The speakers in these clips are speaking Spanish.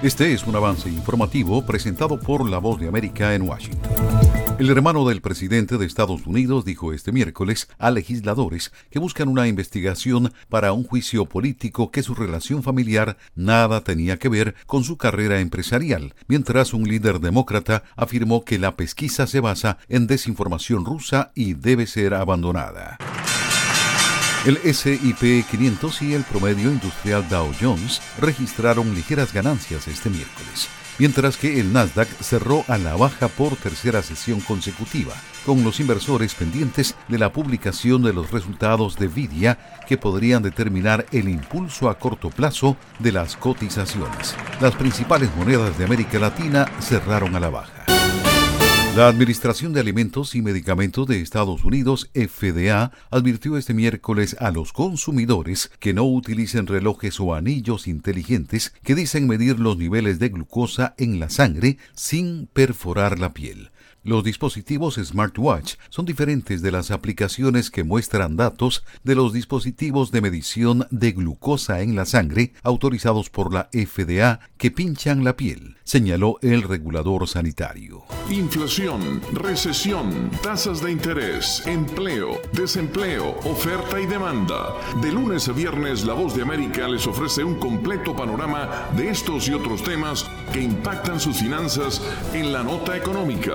Este es un avance informativo presentado por La Voz de América en Washington. El hermano del presidente de Estados Unidos dijo este miércoles a legisladores que buscan una investigación para un juicio político que su relación familiar nada tenía que ver con su carrera empresarial, mientras un líder demócrata afirmó que la pesquisa se basa en desinformación rusa y debe ser abandonada. El SIP 500 y el promedio industrial Dow Jones registraron ligeras ganancias este miércoles, mientras que el Nasdaq cerró a la baja por tercera sesión consecutiva, con los inversores pendientes de la publicación de los resultados de Vidia que podrían determinar el impulso a corto plazo de las cotizaciones. Las principales monedas de América Latina cerraron a la baja. La Administración de Alimentos y Medicamentos de Estados Unidos, FDA, advirtió este miércoles a los consumidores que no utilicen relojes o anillos inteligentes que dicen medir los niveles de glucosa en la sangre sin perforar la piel. Los dispositivos smartwatch son diferentes de las aplicaciones que muestran datos de los dispositivos de medición de glucosa en la sangre autorizados por la FDA que pinchan la piel, señaló el regulador sanitario. Inflación, recesión, tasas de interés, empleo, desempleo, oferta y demanda. De lunes a viernes, La Voz de América les ofrece un completo panorama de estos y otros temas que impactan sus finanzas en la nota económica.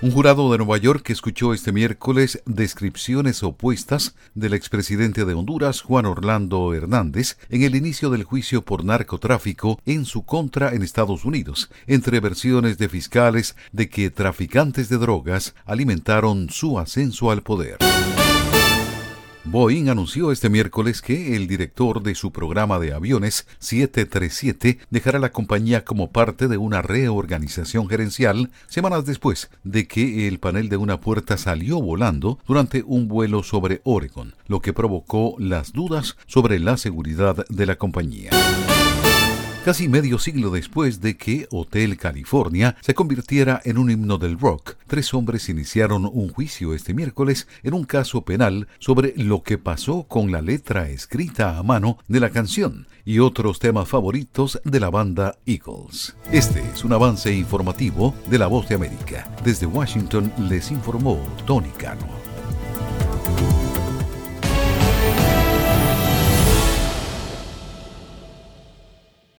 Un jurado de Nueva York escuchó este miércoles descripciones opuestas del expresidente de Honduras, Juan Orlando Hernández, en el inicio del juicio por narcotráfico en su contra en Estados Unidos, entre versiones de fiscales de que traficantes de drogas alimentaron su ascenso al poder. Boeing anunció este miércoles que el director de su programa de aviones 737 dejará la compañía como parte de una reorganización gerencial semanas después de que el panel de una puerta salió volando durante un vuelo sobre Oregon, lo que provocó las dudas sobre la seguridad de la compañía casi medio siglo después de que Hotel California se convirtiera en un himno del rock. Tres hombres iniciaron un juicio este miércoles en un caso penal sobre lo que pasó con la letra escrita a mano de la canción y otros temas favoritos de la banda Eagles. Este es un avance informativo de La Voz de América. Desde Washington les informó Tony Cano.